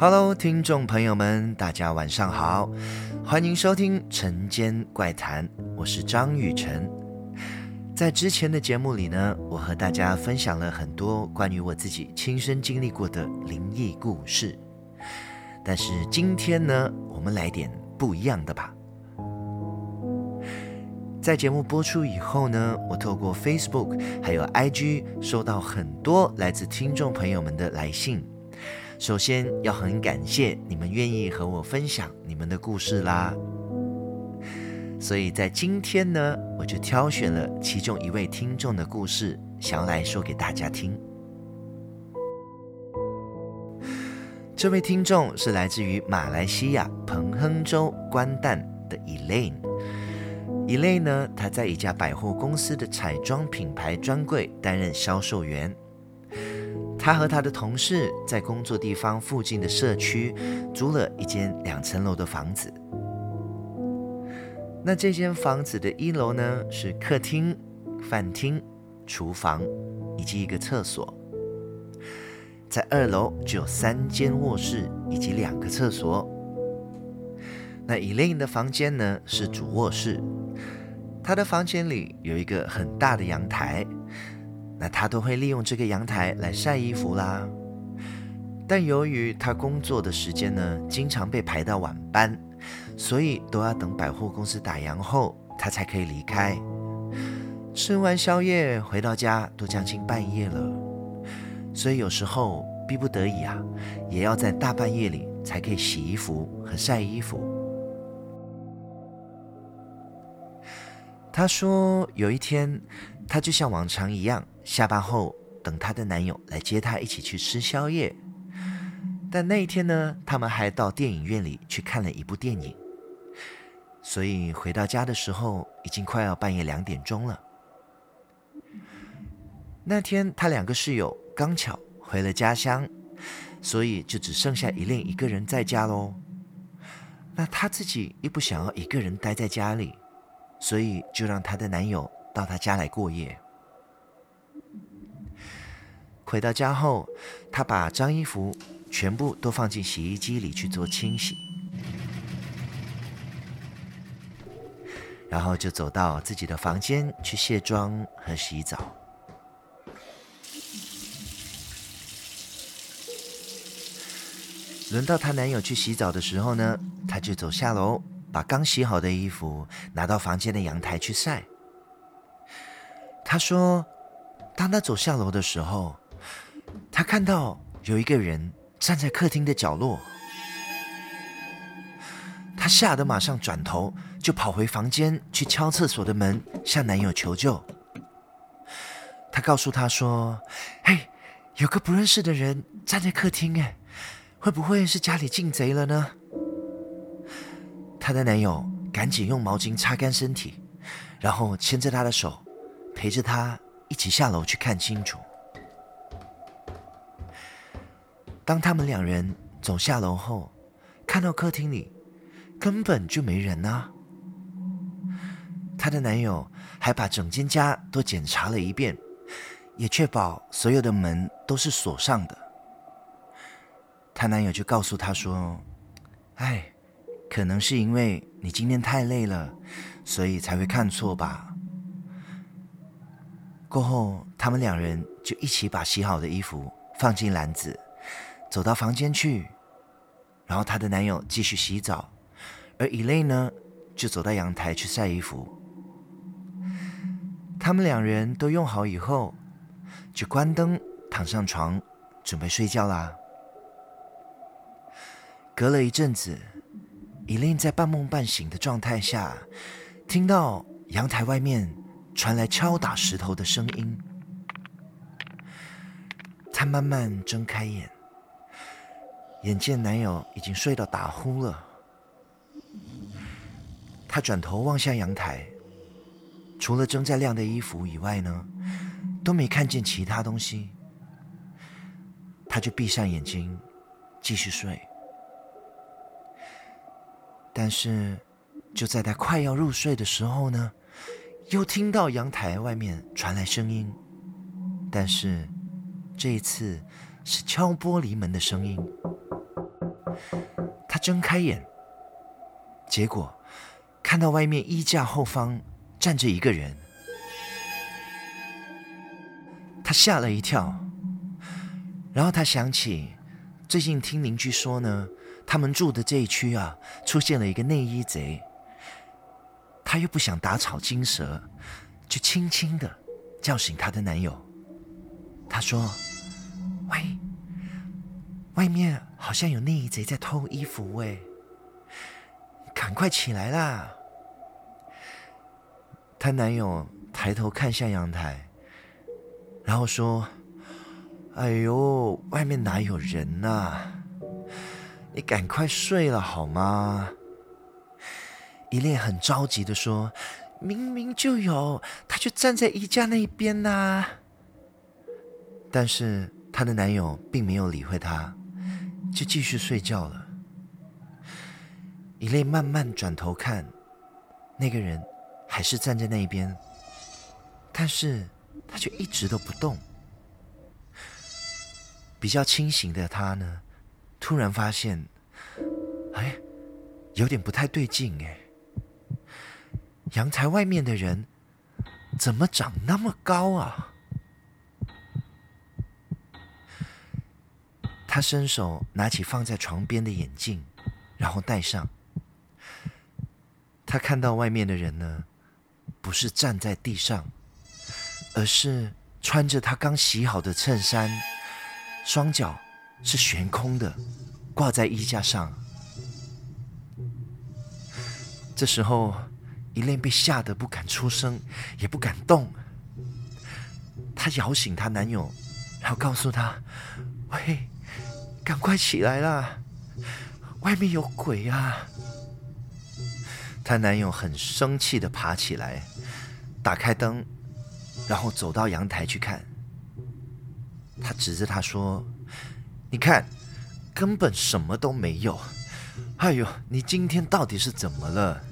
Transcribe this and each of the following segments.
Hello，听众朋友们，大家晚上好，欢迎收听《晨间怪谈》，我是张雨晨。在之前的节目里呢，我和大家分享了很多关于我自己亲身经历过的灵异故事。但是今天呢，我们来点不一样的吧。在节目播出以后呢，我透过 Facebook 还有 IG 收到很多来自听众朋友们的来信。首先要很感谢你们愿意和我分享你们的故事啦，所以在今天呢，我就挑选了其中一位听众的故事，想要来说给大家听。这位听众是来自于马来西亚彭亨州关丹的 Elaine。Elaine 呢，她在一家百货公司的彩妆品牌专柜担任销售员。他和他的同事在工作地方附近的社区租了一间两层楼的房子。那这间房子的一楼呢，是客厅、饭厅、厨房以及一个厕所。在二楼就有三间卧室以及两个厕所。那 Elaine 的房间呢，是主卧室，她的房间里有一个很大的阳台。那他都会利用这个阳台来晒衣服啦，但由于他工作的时间呢，经常被排到晚班，所以都要等百货公司打烊后，他才可以离开。吃完宵夜回到家都将近半夜了，所以有时候逼不得已啊，也要在大半夜里才可以洗衣服和晒衣服。他说有一天，他就像往常一样。下班后，等她的男友来接她一起去吃宵夜。但那一天呢，他们还到电影院里去看了一部电影。所以回到家的时候，已经快要半夜两点钟了。那天，他两个室友刚巧回了家乡，所以就只剩下 Elaine 一个人在家喽。那她自己又不想要一个人待在家里，所以就让她的男友到她家来过夜。回到家后，她把脏衣服全部都放进洗衣机里去做清洗，然后就走到自己的房间去卸妆和洗澡。轮到她男友去洗澡的时候呢，她就走下楼，把刚洗好的衣服拿到房间的阳台去晒。她说，当她走下楼的时候，他看到有一个人站在客厅的角落，他吓得马上转头就跑回房间去敲厕所的门，向男友求救。他告诉他说：“嘿，有个不认识的人站在客厅，哎，会不会是家里进贼了呢？”他的男友赶紧用毛巾擦干身体，然后牵着他的手，陪着他一起下楼去看清楚。当他们两人走下楼后，看到客厅里根本就没人啊。她的男友还把整间家都检查了一遍，也确保所有的门都是锁上的。她男友就告诉她说：“哎，可能是因为你今天太累了，所以才会看错吧。”过后，他们两人就一起把洗好的衣服放进篮子。走到房间去，然后她的男友继续洗澡，而 Elaine 呢，就走到阳台去晒衣服。他们两人都用好以后，就关灯，躺上床，准备睡觉啦。隔了一阵子，Elaine 在半梦半醒的状态下，听到阳台外面传来敲打石头的声音。她慢慢睁开眼。眼见男友已经睡到打呼了，她转头望向阳台，除了正在晾的衣服以外呢，都没看见其他东西。她就闭上眼睛，继续睡。但是就在她快要入睡的时候呢，又听到阳台外面传来声音，但是这一次是敲玻璃门的声音。她睁开眼，结果看到外面衣架后方站着一个人，她吓了一跳。然后她想起最近听邻居说呢，他们住的这一区啊，出现了一个内衣贼。她又不想打草惊蛇，就轻轻的叫醒她的男友。她说：“。”外面好像有内衣贼在偷衣服喂，赶快起来啦！她男友抬头看向阳台，然后说：“哎呦，外面哪有人呐？你赶快睡了好吗？”伊莲很着急的说：“明明就有，他就站在衣架那一边呐。”但是她的男友并没有理会她。就继续睡觉了。伊莲慢慢转头看，那个人还是站在那边，但是他却一直都不动。比较清醒的他呢，突然发现，哎，有点不太对劲哎。阳台外面的人怎么长那么高啊？他伸手拿起放在床边的眼镜，然后戴上。他看到外面的人呢，不是站在地上，而是穿着他刚洗好的衬衫，双脚是悬空的，挂在衣架上。这时候，伊莲被吓得不敢出声，也不敢动。她摇醒她男友，然后告诉他：“喂。”赶快起来啦！外面有鬼啊！她男友很生气的爬起来，打开灯，然后走到阳台去看。他指着她说：“你看，根本什么都没有。哎呦，你今天到底是怎么了？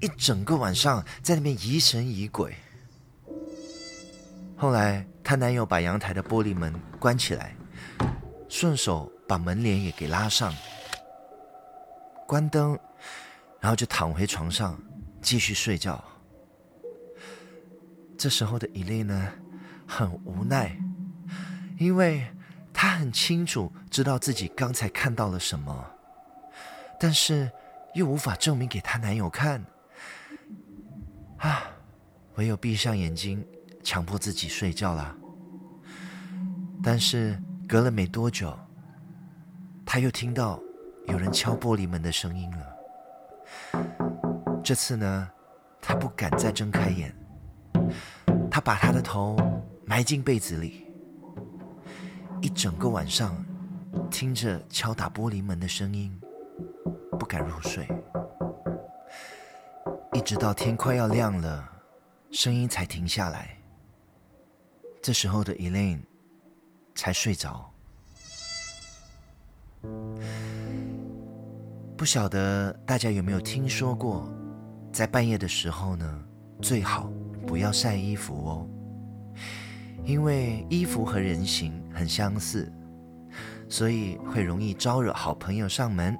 一整个晚上在那边疑神疑鬼。”后来，她男友把阳台的玻璃门关起来。顺手把门帘也给拉上，关灯，然后就躺回床上继续睡觉。这时候的伊丽呢，很无奈，因为她很清楚知道自己刚才看到了什么，但是又无法证明给她男友看，啊，唯有闭上眼睛，强迫自己睡觉了。但是。隔了没多久，他又听到有人敲玻璃门的声音了。这次呢，他不敢再睁开眼，他把他的头埋进被子里，一整个晚上听着敲打玻璃门的声音，不敢入睡，一直到天快要亮了，声音才停下来。这时候的 Elaine 才睡着，不晓得大家有没有听说过，在半夜的时候呢，最好不要晒衣服哦，因为衣服和人形很相似，所以会容易招惹好朋友上门，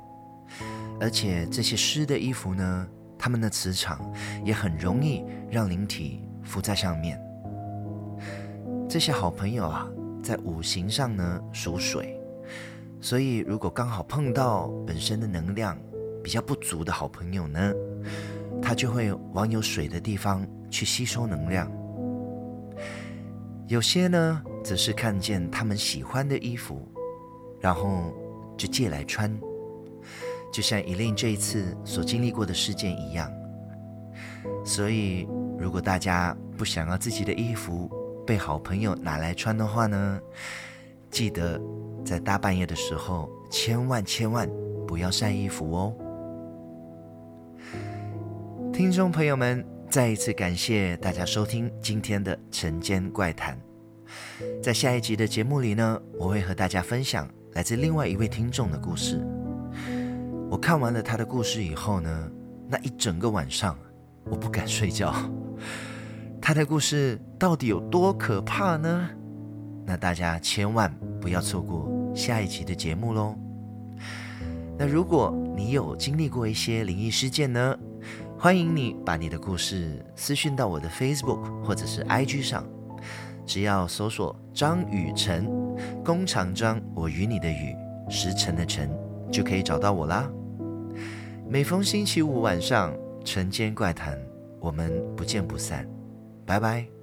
而且这些湿的衣服呢，它们的磁场也很容易让灵体附在上面，这些好朋友啊。在五行上呢属水，所以如果刚好碰到本身的能量比较不足的好朋友呢，他就会往有水的地方去吸收能量。有些呢，则是看见他们喜欢的衣服，然后就借来穿，就像伊琳这一次所经历过的事件一样。所以，如果大家不想要自己的衣服，被好朋友拿来穿的话呢，记得在大半夜的时候，千万千万不要晒衣服哦。听众朋友们，再一次感谢大家收听今天的晨间怪谈。在下一集的节目里呢，我会和大家分享来自另外一位听众的故事。我看完了他的故事以后呢，那一整个晚上我不敢睡觉。他的故事到底有多可怕呢？那大家千万不要错过下一集的节目喽！那如果你有经历过一些灵异事件呢？欢迎你把你的故事私讯到我的 Facebook 或者是 IG 上，只要搜索张雨辰，弓长张，我与你的雨，时辰的辰，就可以找到我啦。每逢星期五晚上，晨间怪谈，我们不见不散，拜拜。